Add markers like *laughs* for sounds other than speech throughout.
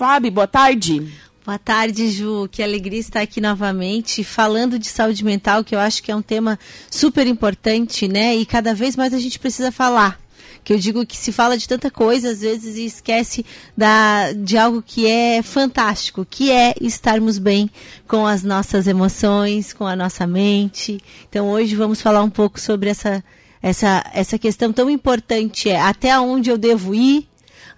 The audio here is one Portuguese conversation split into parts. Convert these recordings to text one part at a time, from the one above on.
Fábio, boa tarde. Boa tarde, Ju. Que alegria estar aqui novamente falando de saúde mental, que eu acho que é um tema super importante, né? E cada vez mais a gente precisa falar. Que eu digo que se fala de tanta coisa, às vezes, e esquece da, de algo que é fantástico, que é estarmos bem com as nossas emoções, com a nossa mente. Então, hoje vamos falar um pouco sobre essa, essa, essa questão tão importante, é até onde eu devo ir,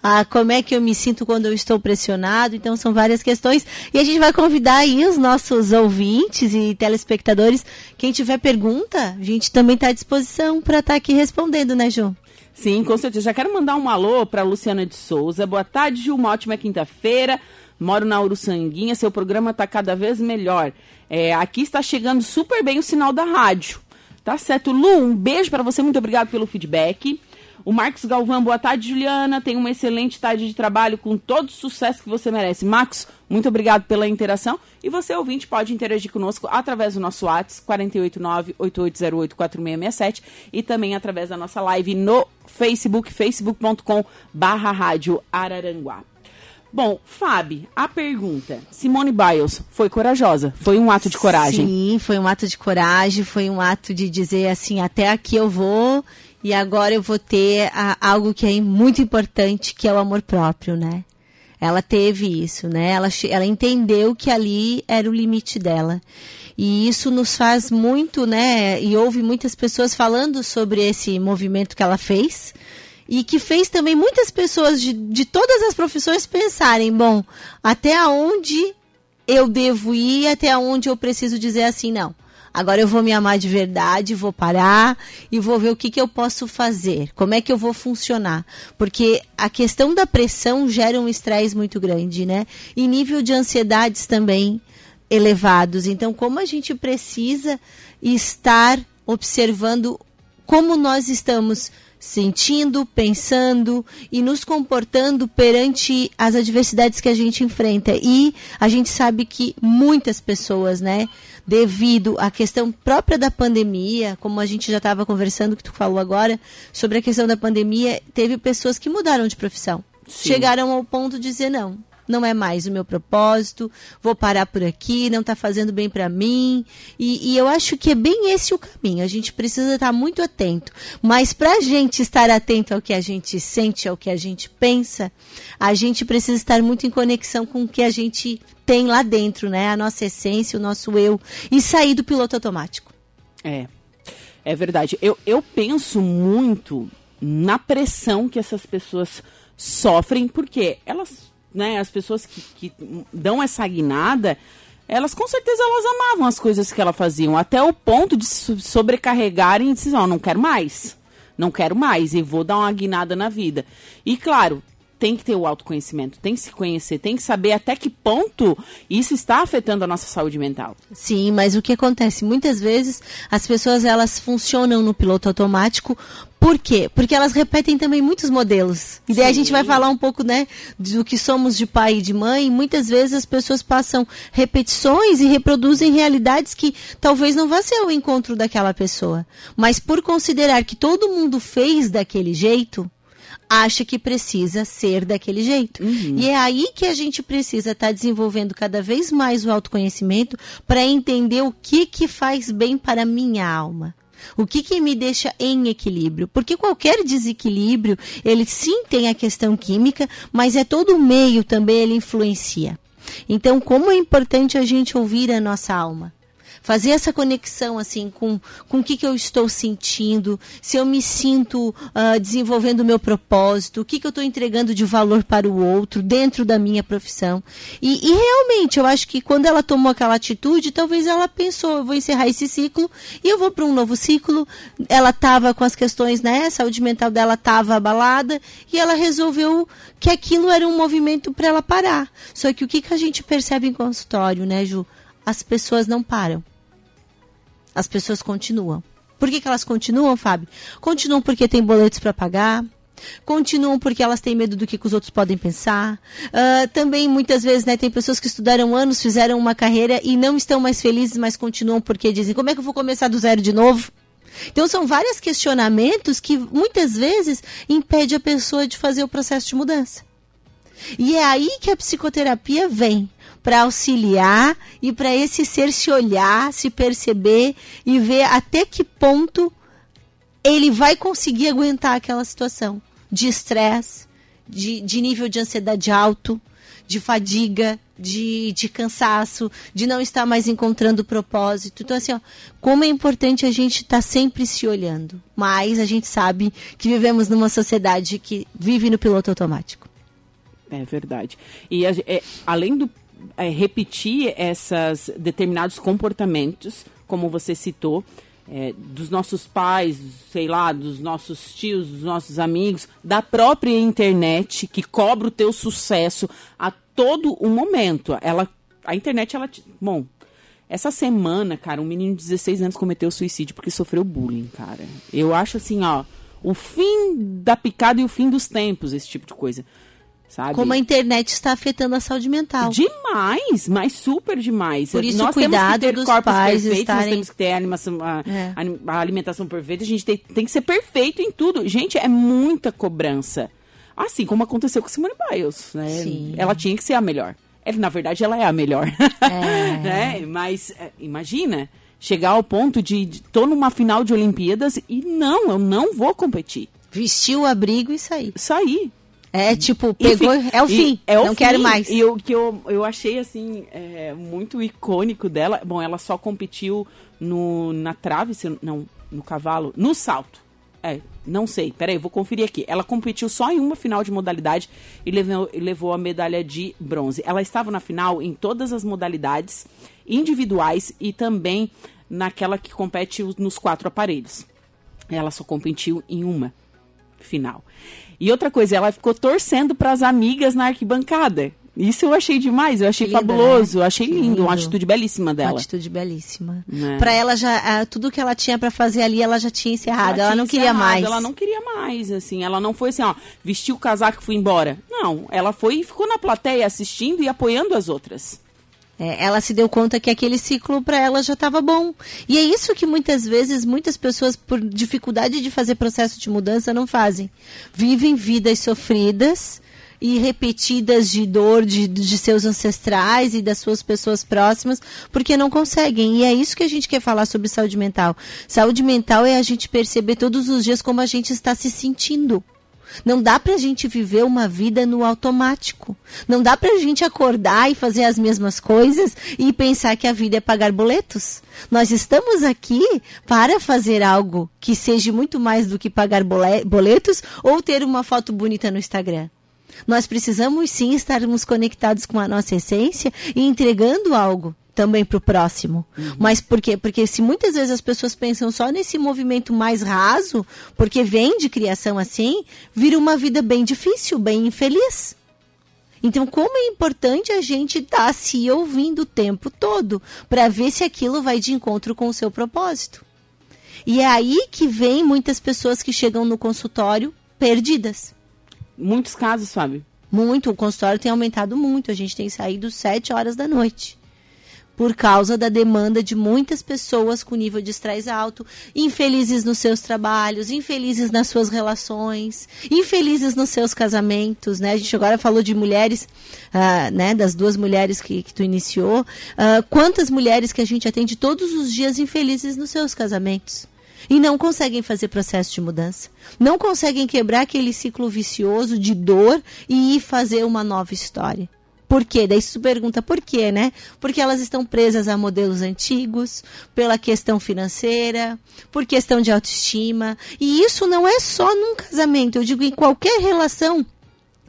ah, como é que eu me sinto quando eu estou pressionado. Então, são várias questões. E a gente vai convidar aí os nossos ouvintes e telespectadores. Quem tiver pergunta, a gente também está à disposição para estar tá aqui respondendo, né, Ju? Sim, com certeza. Já quero mandar um alô para Luciana de Souza. Boa tarde, Ju. Uma ótima quinta-feira. Moro na Uruçanguinha. Seu programa está cada vez melhor. É, aqui está chegando super bem o sinal da rádio. Tá certo. Lu, um beijo para você. Muito obrigado pelo feedback. O Marcos Galvão, boa tarde, Juliana. Tenha uma excelente tarde de trabalho com todo o sucesso que você merece. Marcos, muito obrigado pela interação. E você, ouvinte, pode interagir conosco através do nosso WhatsApp, 489-8808-4667 e também através da nossa live no Facebook, facebook.com barra rádio Araranguá. Bom, Fábio, a pergunta. Simone Biles foi corajosa? Foi um ato de coragem? Sim, foi um ato de coragem, foi um ato de dizer assim, até aqui eu vou e agora eu vou ter a, algo que é muito importante, que é o amor próprio, né? Ela teve isso, né? Ela, ela entendeu que ali era o limite dela. E isso nos faz muito, né? E houve muitas pessoas falando sobre esse movimento que ela fez. E que fez também muitas pessoas de, de todas as profissões pensarem: bom, até onde eu devo ir, até onde eu preciso dizer assim, não. Agora eu vou me amar de verdade, vou parar e vou ver o que, que eu posso fazer, como é que eu vou funcionar. Porque a questão da pressão gera um estresse muito grande, né? E nível de ansiedades também elevados. Então, como a gente precisa estar observando como nós estamos sentindo, pensando e nos comportando perante as adversidades que a gente enfrenta. E a gente sabe que muitas pessoas, né, devido à questão própria da pandemia, como a gente já estava conversando, que tu falou agora, sobre a questão da pandemia, teve pessoas que mudaram de profissão. Sim. Chegaram ao ponto de dizer não não é mais o meu propósito, vou parar por aqui, não está fazendo bem para mim. E, e, eu acho que é bem esse o caminho. A gente precisa estar muito atento. Mas para a gente estar atento ao que a gente sente, ao que a gente pensa, a gente precisa estar muito em conexão com o que a gente tem lá dentro, né? A nossa essência, o nosso eu. E sair do piloto automático. É. É verdade. Eu, eu penso muito na pressão que essas pessoas sofrem, porque elas né, as pessoas que, que dão essa guinada, elas com certeza elas amavam as coisas que elas faziam, até o ponto de sobrecarregarem e dizer, ó, oh, não quero mais. Não quero mais e vou dar uma guinada na vida. E claro, tem que ter o autoconhecimento, tem que se conhecer, tem que saber até que ponto isso está afetando a nossa saúde mental. Sim, mas o que acontece muitas vezes as pessoas elas funcionam no piloto automático por quê? Porque elas repetem também muitos modelos. E daí Sim. a gente vai falar um pouco, né, do que somos de pai e de mãe. E muitas vezes as pessoas passam repetições e reproduzem realidades que talvez não vá ser o encontro daquela pessoa. Mas por considerar que todo mundo fez daquele jeito, acha que precisa ser daquele jeito. Uhum. E é aí que a gente precisa estar tá desenvolvendo cada vez mais o autoconhecimento para entender o que que faz bem para a minha alma. O que, que me deixa em equilíbrio? Porque qualquer desequilíbrio, ele sim tem a questão química, mas é todo o meio também ele influencia. Então, como é importante a gente ouvir a nossa alma? Fazer essa conexão assim com, com o que, que eu estou sentindo, se eu me sinto uh, desenvolvendo o meu propósito, o que, que eu estou entregando de valor para o outro dentro da minha profissão. E, e realmente, eu acho que quando ela tomou aquela atitude, talvez ela pensou, eu vou encerrar esse ciclo e eu vou para um novo ciclo. Ela estava com as questões, né? A saúde mental dela estava abalada e ela resolveu que aquilo era um movimento para ela parar. Só que o que, que a gente percebe em consultório, né, Ju? As pessoas não param. As pessoas continuam. Por que, que elas continuam, Fábio? Continuam porque tem boletos para pagar, continuam porque elas têm medo do que, que os outros podem pensar. Uh, também, muitas vezes, né, tem pessoas que estudaram anos, fizeram uma carreira e não estão mais felizes, mas continuam porque dizem: como é que eu vou começar do zero de novo? Então, são vários questionamentos que muitas vezes impede a pessoa de fazer o processo de mudança. E é aí que a psicoterapia vem para auxiliar e para esse ser se olhar, se perceber e ver até que ponto ele vai conseguir aguentar aquela situação de estresse, de, de nível de ansiedade alto, de fadiga, de, de cansaço, de não estar mais encontrando propósito. Então, assim, ó, como é importante a gente estar tá sempre se olhando. Mas a gente sabe que vivemos numa sociedade que vive no piloto automático. É verdade. E é, além do é, repetir esses determinados comportamentos, como você citou, é, dos nossos pais, sei lá, dos nossos tios, dos nossos amigos, da própria internet que cobra o teu sucesso a todo o momento. Ela, a internet, ela, bom, essa semana, cara, um menino de 16 anos cometeu suicídio porque sofreu bullying, cara. Eu acho assim, ó, o fim da picada e o fim dos tempos, esse tipo de coisa. Sabe? Como a internet está afetando a saúde mental. Demais, mas super demais. Por isso, nós cuidado temos que ter dos corpos pais perfeitos, estarem... nós temos que ter a, animação, a, é. a, alimentação perfeita, a gente tem, tem que ser perfeito em tudo. Gente, é muita cobrança. Assim como aconteceu com Simone Biles, né? Sim. Ela tinha que ser a melhor. Ela, na verdade, ela é a melhor. É. *laughs* né? Mas é, imagina chegar ao ponto de, de tô numa final de Olimpíadas e não, eu não vou competir. Vestir o abrigo e sair. Sair. É tipo, pegou, é o fim, é o não fim. quero mais. E o que eu, eu achei, assim, é, muito icônico dela, bom, ela só competiu no, na trave, não, no cavalo, no salto. É, não sei, peraí, vou conferir aqui. Ela competiu só em uma final de modalidade e levou, levou a medalha de bronze. Ela estava na final em todas as modalidades individuais e também naquela que compete nos quatro aparelhos. Ela só competiu em uma final. E outra coisa, ela ficou torcendo para as amigas na arquibancada. Isso eu achei demais, eu achei fabuloso, né? achei lindo, lindo, uma atitude belíssima dela. Uma atitude belíssima. É. Para ela já, tudo que ela tinha para fazer ali, ela já tinha encerrado, ela, ela não queria mais. Ela não queria mais, assim, ela não foi assim, ó, vestiu o casaco e foi embora. Não, ela foi e ficou na plateia assistindo e apoiando as outras. É, ela se deu conta que aquele ciclo para ela já estava bom. E é isso que muitas vezes muitas pessoas, por dificuldade de fazer processo de mudança, não fazem. Vivem vidas sofridas e repetidas de dor de, de seus ancestrais e das suas pessoas próximas, porque não conseguem. E é isso que a gente quer falar sobre saúde mental. Saúde mental é a gente perceber todos os dias como a gente está se sentindo. Não dá para a gente viver uma vida no automático. Não dá para a gente acordar e fazer as mesmas coisas e pensar que a vida é pagar boletos. Nós estamos aqui para fazer algo que seja muito mais do que pagar boletos ou ter uma foto bonita no Instagram. Nós precisamos sim estarmos conectados com a nossa essência e entregando algo também para o próximo. Uhum. Mas por quê? Porque se muitas vezes as pessoas pensam só nesse movimento mais raso, porque vem de criação assim, vira uma vida bem difícil, bem infeliz. Então, como é importante a gente estar tá se ouvindo o tempo todo para ver se aquilo vai de encontro com o seu propósito. E é aí que vem muitas pessoas que chegam no consultório perdidas. Muitos casos, Fábio. Muito, o consultório tem aumentado muito. A gente tem saído sete horas da noite por causa da demanda de muitas pessoas com nível de estresse alto, infelizes nos seus trabalhos, infelizes nas suas relações, infelizes nos seus casamentos, né? A gente agora falou de mulheres, uh, né? Das duas mulheres que, que tu iniciou. Uh, quantas mulheres que a gente atende todos os dias infelizes nos seus casamentos? E não conseguem fazer processo de mudança. Não conseguem quebrar aquele ciclo vicioso de dor e ir fazer uma nova história. Por quê? Daí se pergunta por quê, né? Porque elas estão presas a modelos antigos, pela questão financeira, por questão de autoestima. E isso não é só num casamento, eu digo em qualquer relação.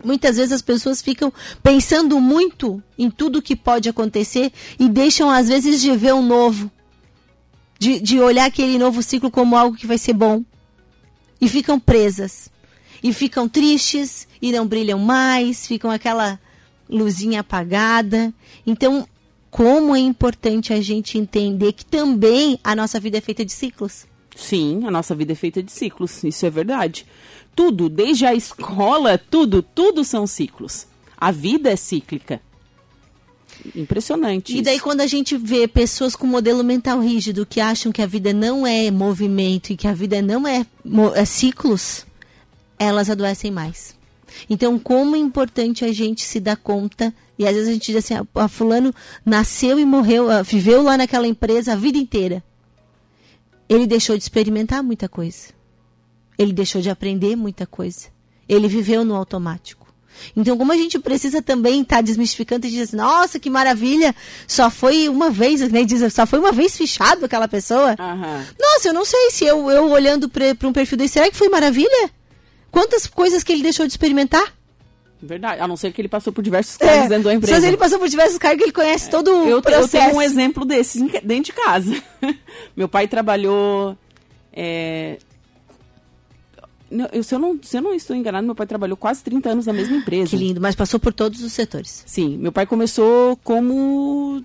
Muitas vezes as pessoas ficam pensando muito em tudo que pode acontecer e deixam, às vezes, de ver o novo. De, de olhar aquele novo ciclo como algo que vai ser bom. E ficam presas. E ficam tristes e não brilham mais, ficam aquela luzinha apagada. Então, como é importante a gente entender que também a nossa vida é feita de ciclos. Sim, a nossa vida é feita de ciclos, isso é verdade. Tudo, desde a escola, tudo, tudo são ciclos. A vida é cíclica. Impressionante. E daí, quando a gente vê pessoas com modelo mental rígido que acham que a vida não é movimento e que a vida não é, é ciclos, elas adoecem mais. Então, como é importante a gente se dar conta, e às vezes a gente diz assim, a fulano nasceu e morreu, viveu lá naquela empresa a vida inteira. Ele deixou de experimentar muita coisa. Ele deixou de aprender muita coisa. Ele viveu no automático. Então, como a gente precisa também estar tá desmistificando e dizer assim, nossa, que maravilha, só foi uma vez, né? Diz, só foi uma vez fechado aquela pessoa. Uhum. Nossa, eu não sei se eu, eu olhando para um perfil desse, será que foi maravilha? Quantas coisas que ele deixou de experimentar? Verdade, a não ser que ele passou por diversos cargos é, dentro da empresa. Se ele passou por diversos cargos, ele conhece todo o eu, processo. Eu tenho um exemplo desse dentro de casa. *laughs* Meu pai trabalhou é, eu, se, eu não, se eu não estou enganado, meu pai trabalhou quase 30 anos na mesma empresa. Que lindo, mas passou por todos os setores. Sim, meu pai começou como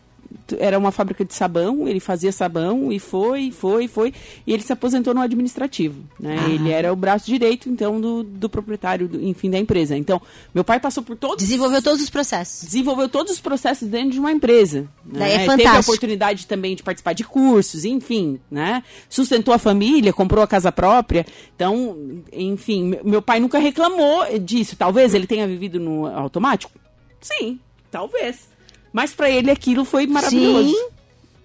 era uma fábrica de sabão, ele fazia sabão e foi, foi, foi, e ele se aposentou no administrativo, né? Ah. Ele era o braço direito, então, do, do proprietário, do, enfim, da empresa. Então, meu pai passou por todos... Desenvolveu todos os processos. Desenvolveu todos os processos dentro de uma empresa. Né? É fantástico. Teve a oportunidade também de participar de cursos, enfim, né? Sustentou a família, comprou a casa própria. Então, enfim, meu pai nunca reclamou disso. Talvez ele tenha vivido no automático? Sim, talvez. Mas para ele aquilo foi maravilhoso. Sim.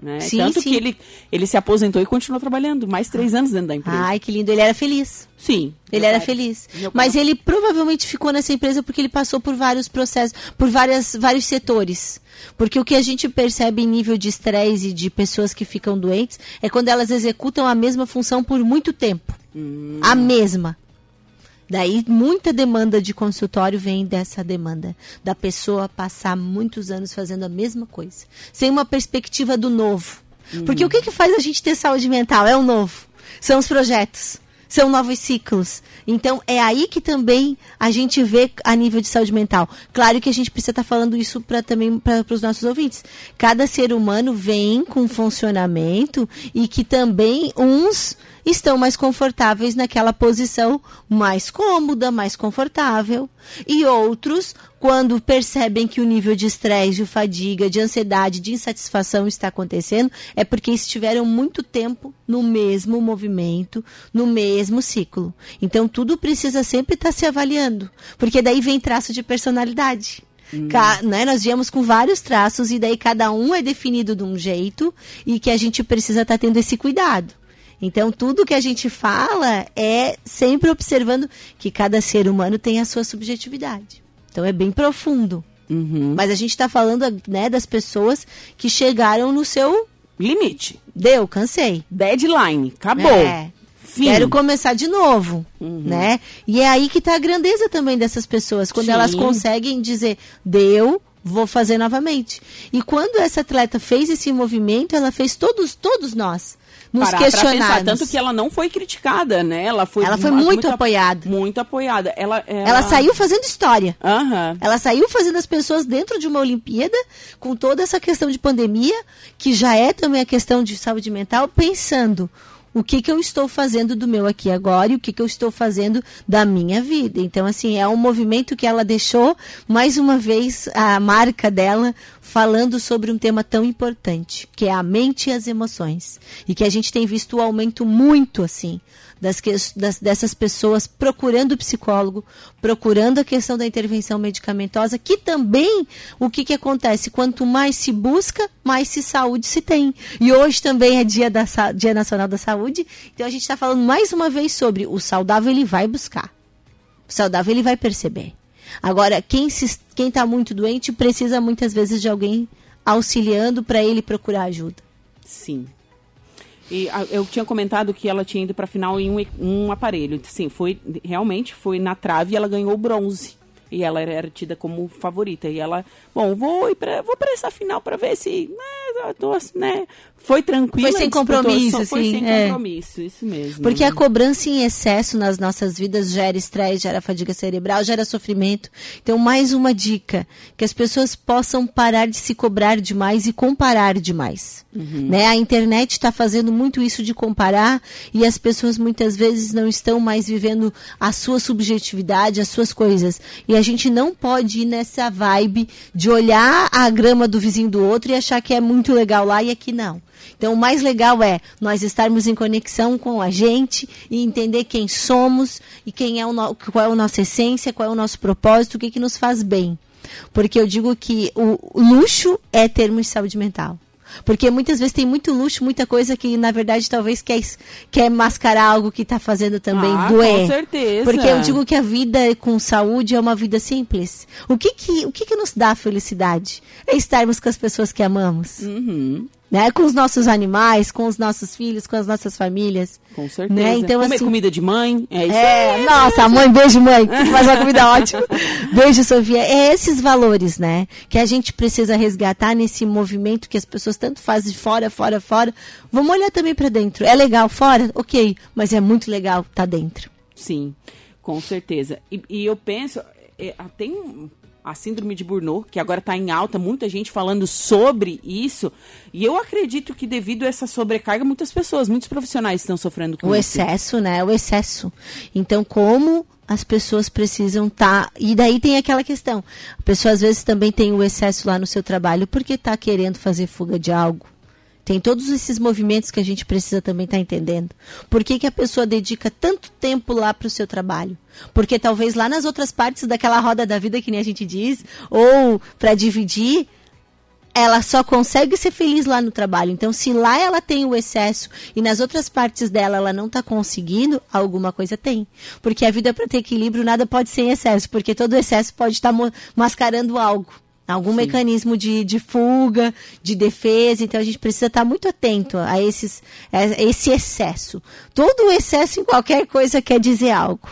Né? Sim, Tanto sim. que ele, ele se aposentou e continuou trabalhando mais três anos dentro da empresa. Ai, que lindo. Ele era feliz. Sim. Ele era pai, feliz. Mas ele provavelmente ficou nessa empresa porque ele passou por vários processos, por várias, vários setores. Porque o que a gente percebe em nível de estresse e de pessoas que ficam doentes é quando elas executam a mesma função por muito tempo. Hum. A mesma. Daí muita demanda de consultório vem dessa demanda da pessoa passar muitos anos fazendo a mesma coisa, sem uma perspectiva do novo. Uhum. Porque o que, que faz a gente ter saúde mental? É o novo. São os projetos são novos ciclos. Então, é aí que também a gente vê a nível de saúde mental. Claro que a gente precisa estar tá falando isso para também para os nossos ouvintes. Cada ser humano vem com funcionamento e que também uns estão mais confortáveis naquela posição mais cômoda, mais confortável, e outros, quando percebem que o nível de estresse, de fadiga, de ansiedade, de insatisfação está acontecendo, é porque estiveram muito tempo no mesmo movimento, no mesmo ciclo. Então tudo precisa sempre estar se avaliando, porque daí vem traço de personalidade. Hum. né, nós viemos com vários traços e daí cada um é definido de um jeito e que a gente precisa estar tendo esse cuidado. Então, tudo que a gente fala é sempre observando que cada ser humano tem a sua subjetividade. Então, é bem profundo. Uhum. Mas a gente está falando né, das pessoas que chegaram no seu limite. Deu, cansei. Deadline, acabou. É. Fim. Quero começar de novo, uhum. né? E é aí que está a grandeza também dessas pessoas, quando Sim. elas conseguem dizer, deu, vou fazer novamente. E quando essa atleta fez esse movimento, ela fez todos, todos nós nos parar questionar. Tanto que ela não foi criticada, né? Ela foi, ela foi muito, muito apoiada. Muito apoiada. Ela, ela... ela saiu fazendo história. Uhum. Ela saiu fazendo as pessoas dentro de uma Olimpíada, com toda essa questão de pandemia, que já é também a questão de saúde mental, pensando o que, que eu estou fazendo do meu aqui agora e o que, que eu estou fazendo da minha vida. Então, assim, é um movimento que ela deixou, mais uma vez, a marca dela falando sobre um tema tão importante, que é a mente e as emoções. E que a gente tem visto o aumento muito, assim, das, das, dessas pessoas procurando psicólogo, procurando a questão da intervenção medicamentosa, que também o que, que acontece? Quanto mais se busca, mais se saúde se tem. E hoje também é dia, da, dia Nacional da Saúde, então a gente está falando mais uma vez sobre o saudável ele vai buscar. O saudável ele vai perceber. Agora, quem está muito doente precisa muitas vezes de alguém auxiliando para ele procurar ajuda. Sim. E a, eu tinha comentado que ela tinha ido para a final em um, um aparelho. Sim, foi realmente foi na trave e ela ganhou bronze. E ela era, era tida como favorita. E ela, bom, vou ir pra, vou para essa final para ver se, né, tô, né, foi tranquilo. Foi sem compromisso, Foi sem é. compromisso, isso mesmo. Porque a cobrança em excesso nas nossas vidas gera estresse, gera fadiga cerebral, gera sofrimento. Então, mais uma dica, que as pessoas possam parar de se cobrar demais e comparar demais. Uhum. Né? A internet está fazendo muito isso de comparar e as pessoas muitas vezes não estão mais vivendo a sua subjetividade, as suas coisas. E a gente não pode ir nessa vibe de olhar a grama do vizinho do outro e achar que é muito legal lá e aqui não. Então, o mais legal é nós estarmos em conexão com a gente e entender quem somos e quem é o no, qual é a nossa essência, qual é o nosso propósito, o que, que nos faz bem. Porque eu digo que o luxo é termos de saúde mental. Porque muitas vezes tem muito luxo, muita coisa que, na verdade, talvez quer, quer mascarar algo que está fazendo também ah, doer. Com certeza. Porque eu digo que a vida com saúde é uma vida simples. O que que, o que, que nos dá felicidade? É estarmos com as pessoas que amamos. Uhum né? Com os nossos animais, com os nossos filhos, com as nossas famílias. Com certeza. Né? Então, Comer assim, comida de mãe, é isso é, aí. Nossa, mãe, beijo, mãe. Faz uma comida *laughs* ótima. Beijo, Sofia. É esses valores, né? Que a gente precisa resgatar nesse movimento que as pessoas tanto fazem de fora, fora, fora. Vamos olhar também para dentro. É legal fora? Ok. Mas é muito legal estar tá dentro. Sim, com certeza. E, e eu penso, é, tem a síndrome de Burnout, que agora está em alta, muita gente falando sobre isso. E eu acredito que devido a essa sobrecarga, muitas pessoas, muitos profissionais estão sofrendo com o isso. O excesso, né? O excesso. Então, como as pessoas precisam estar. Tá... E daí tem aquela questão. A pessoa às vezes também tem o excesso lá no seu trabalho porque está querendo fazer fuga de algo tem todos esses movimentos que a gente precisa também estar tá entendendo. Por que, que a pessoa dedica tanto tempo lá para o seu trabalho? Porque talvez lá nas outras partes daquela roda da vida, que nem a gente diz, ou para dividir, ela só consegue ser feliz lá no trabalho. Então, se lá ela tem o excesso e nas outras partes dela ela não está conseguindo, alguma coisa tem. Porque a vida para ter equilíbrio nada pode ser em excesso, porque todo excesso pode estar tá mascarando algo. Algum Sim. mecanismo de, de fuga, de defesa, então a gente precisa estar muito atento a, esses, a esse excesso. Todo excesso em qualquer coisa quer dizer algo.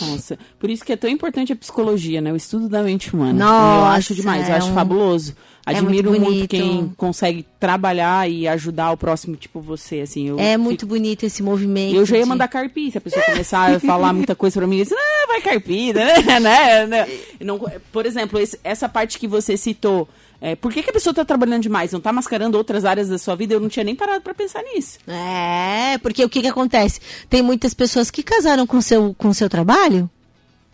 Nossa, por isso que é tão importante a psicologia, né? O estudo da mente humana. Nossa, eu acho demais, é eu acho um... fabuloso. Admiro é muito, muito, quem consegue trabalhar e ajudar o próximo, tipo você, assim. é fico... muito bonito esse movimento. Eu já ia de... mandar carpir, se a pessoa começar a falar muita coisa pra mim, assim, ah, vai carpir, *laughs* né? né? né? Não, por exemplo, esse, essa parte que você citou, é, por que, que a pessoa está trabalhando demais? Não está mascarando outras áreas da sua vida? Eu não tinha nem parado para pensar nisso. É, porque o que, que acontece? Tem muitas pessoas que casaram com seu, com seu trabalho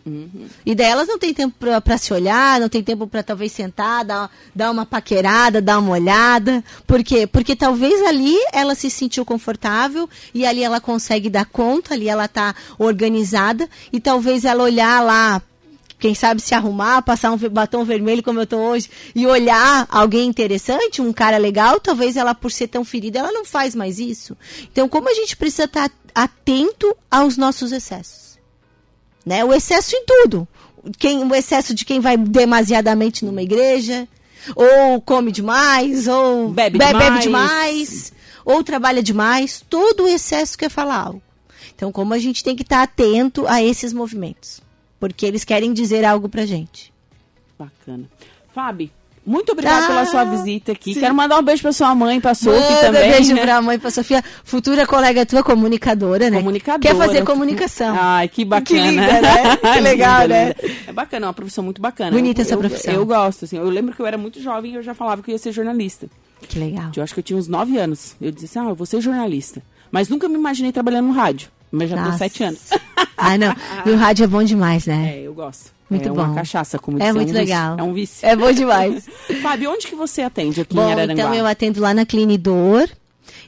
Uhum. E delas não tem tempo para se olhar, não tem tempo para talvez sentar, dar, dar uma paquerada, dar uma olhada. Por quê? Porque talvez ali ela se sentiu confortável e ali ela consegue dar conta, ali ela está organizada e talvez ela olhar lá quem sabe se arrumar, passar um batom vermelho como eu estou hoje e olhar alguém interessante, um cara legal, talvez ela por ser tão ferida, ela não faz mais isso. Então, como a gente precisa estar tá atento aos nossos excessos? Né? O excesso em tudo. Quem, o excesso de quem vai demasiadamente numa igreja, ou come demais, ou bebe, bebe, demais. bebe demais, ou trabalha demais. Todo o excesso quer falar algo. Então, como a gente tem que estar atento a esses movimentos, porque eles querem dizer algo pra gente. Bacana. Fábio, muito obrigada ah, pela sua visita aqui. Sim. Quero mandar um beijo para sua mãe, para Sophie Manda também. beijo né? *laughs* pra mãe, pra Sofia. Futura colega tua, comunicadora, né? Comunicadora. Quer fazer comunicação. Ai, que bacana. *laughs* Que linda, né? Que legal, linda, né? Linda. É bacana, é uma profissão muito bacana. Bonita essa eu, profissão. Eu, eu, gosto, assim. Eu lembro que eu era muito jovem e eu já falava que eu ia ser jornalista. Que legal. Eu acho que eu tinha uns 9 anos. Eu disse assim, ah, eu vou ser jornalista. Mas nunca me imaginei trabalhando no rádio. Mas já tenho 7 anos. Ah, não. *laughs* E o rádio é bom demais, né? É, eu gosto. Muito é bom. uma cachaça, como É muito um legal. Vício. É um vício. É bom demais. *laughs* Fábio, onde que você atende aqui bom, em Araranguá? então eu atendo lá na Clinidor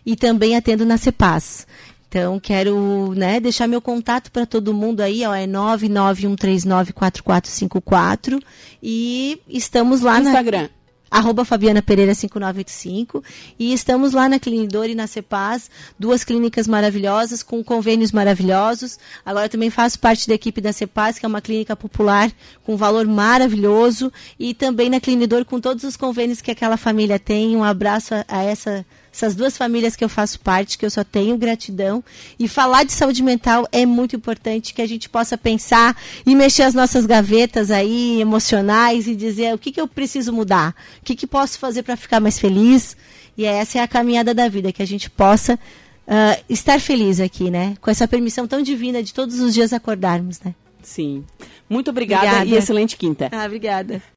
e também atendo na Cepaz. Então, quero né, deixar meu contato para todo mundo aí, ó, é 991394454 e estamos lá Instagram. Arroba Fabiana Pereira 5985 e estamos lá na Clinidor e na Cepaz, duas clínicas maravilhosas com convênios maravilhosos. Agora também faço parte da equipe da Cepaz, que é uma clínica popular com valor maravilhoso e também na Clinidor com todos os convênios que aquela família tem. Um abraço a, a essa essas duas famílias que eu faço parte, que eu só tenho gratidão. E falar de saúde mental é muito importante que a gente possa pensar e mexer as nossas gavetas aí emocionais e dizer o que, que eu preciso mudar, o que, que posso fazer para ficar mais feliz. E essa é a caminhada da vida, que a gente possa uh, estar feliz aqui, né? Com essa permissão tão divina de todos os dias acordarmos, né? Sim. Muito obrigada, obrigada. e excelente quinta. Ah, obrigada.